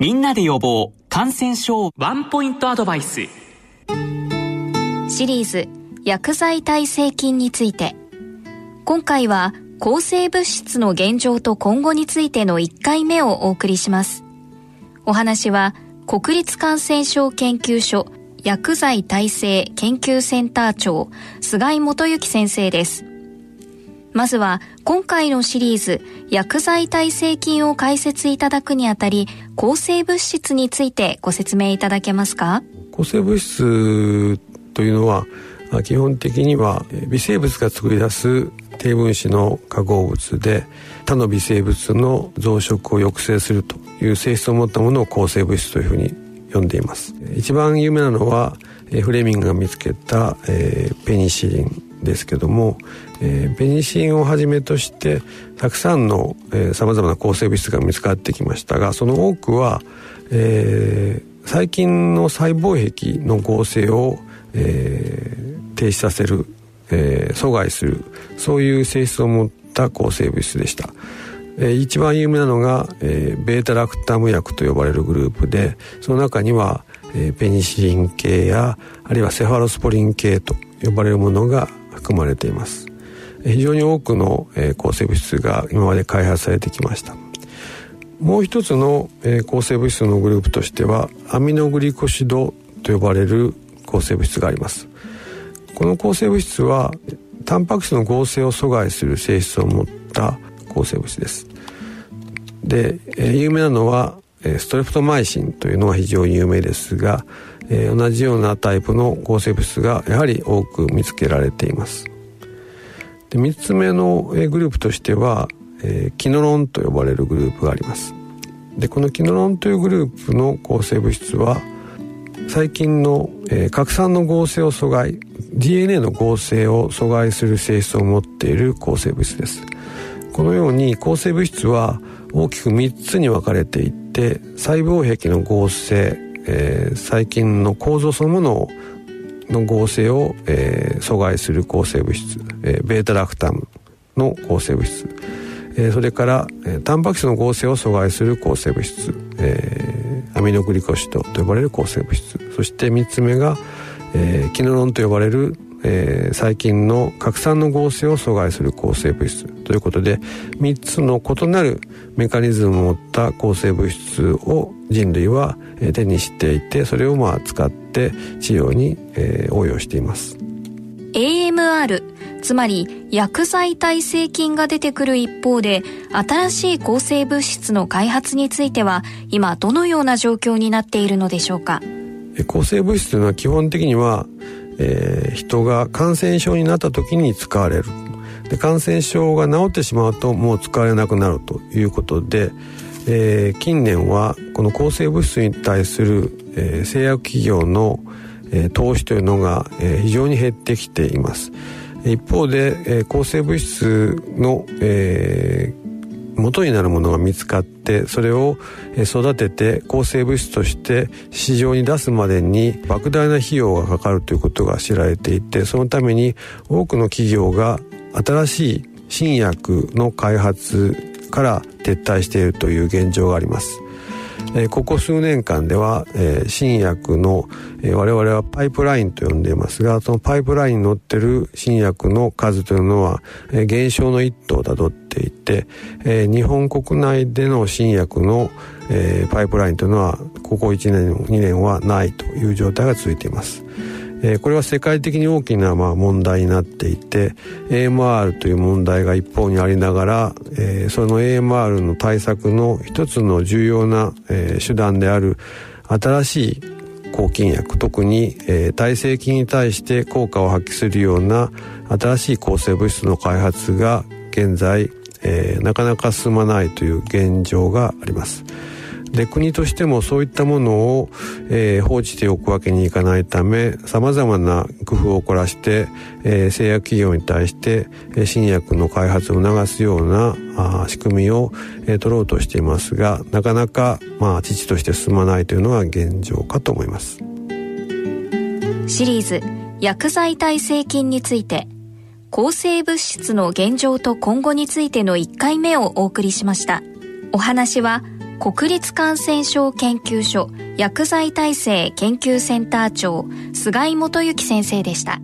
みんなで予防感染症。ワンポイントアドバイス。シリーズ薬剤耐性菌について。今回は抗生物質の現状と今後についての1回目をお送りします。お話は国立感染症研究所薬剤耐性研究センター長菅井元幸先生です。まずは今回のシリーズ薬剤耐性菌を解説いただくにあたり抗生物質についてご説明いただけますか？抗生物質というのは基本的には微生物が作り出す低分子の化合物で他の微生物の増殖を抑制するという性質を持ったものを抗生物質というふうに呼んでいます。一番有名なのはフレミングが見つけた、えー、ペニシリン。ですけども、えー、ペニシンをはじめとしてたくさんのさまざまな抗生物質が見つかってきましたがその多くは、えー、細菌の細胞壁の合成を、えー、停止させる、えー、阻害するそういう性質を持った抗生物質でした。えー、一番有名なのが、えー、ベータラクタム薬と呼ばれるグループでその中には、えー、ペニシリン系やあるいはセファロスポリン系と呼ばれるものが含まれています。非常に多くの、えー、抗生物質が今まで開発されてきました。もう一つの、えー、抗生物質のグループとしてはアミノグリコシドと呼ばれる抗生物質があります。この抗生物質はタンパク質の合成を阻害する性質を持った抗生物質です。で、えー、有名なのはストレプトマイシンというのが非常に有名ですが、えー、同じようなタイプの抗生物質がやはり多く見つけられています。で3つ目のグループとしては、えー、キノロンと呼ばれるグループがあります。でこのキノロンというグループの抗生物質は細菌の、えー、核酸の合成を阻害 DNA の合成を阻害する性質を持っている抗生物質です。このように抗生物質は大きく3つに分かれていてで細胞壁の合成、えー、細菌の構造そのものの合成を、えー、阻害する抗生物質、えー、ベータラクタムの抗生物質、えー、それから、えー、タンパク質の合成を阻害する抗生物質、えー、アミノグリコシドと呼ばれる抗生物質。そして3つ目が、えー、キノロンと呼ばれるえー、細菌の拡散の合成を阻害する抗生物質ということで3つの異なるメカニズムを持った抗生物質を人類は手にしていてそれをまあ使って治療に、えー、応用しています。AMR つまり薬剤耐性菌が出てくる一方で新しい抗生物質の開発については今どのような状況になっているのでしょうか？抗生物質というのは基本的にはえー、人が感染症になった時に使われる。で感染症が治ってしまうともう使われなくなるということで、えー、近年はこの抗生物質に対する、えー、製薬企業の、え、投資というのが、え、非常に減ってきています。一方で、え、抗生物質の、えー、元になるものが見つかってそれを育てて抗生物質として市場に出すまでに莫大な費用がかかるということが知られていてそのために多くの企業が新しい新薬の開発から撤退しているという現状があります。えここ数年間では、え新薬の、え我々はパイプラインと呼んでいますがそのパイプラインに乗ってる新薬の数というのは、え減少の一途をたどっていて、え日本国内での新薬の、えパイプラインというのはここ1年2年はないという状態が続いています。えー、これは世界的に大きなまあ問題になっていて AMR という問題が一方にありながら、えー、その AMR の対策の一つの重要な、えー、手段である新しい抗菌薬特に、えー、耐性菌に対して効果を発揮するような新しい抗生物質の開発が現在、えー、なかなか進まないという現状があります。で国としてもそういったものを、えー、放置しておくわけにいかないためさまざまな工夫を凝らして、えー、製薬企業に対して、新薬の開発を促すようなあ仕組みを、えー、取ろうとしていますがなかなか、まあ、父として進まないというのが現状かと思います。シリーズ薬剤耐性菌について抗生物質の現状と今後についての1回目をお送りしました。お話は国立感染症研究所薬剤耐性研究センター長菅井元幸先生でした。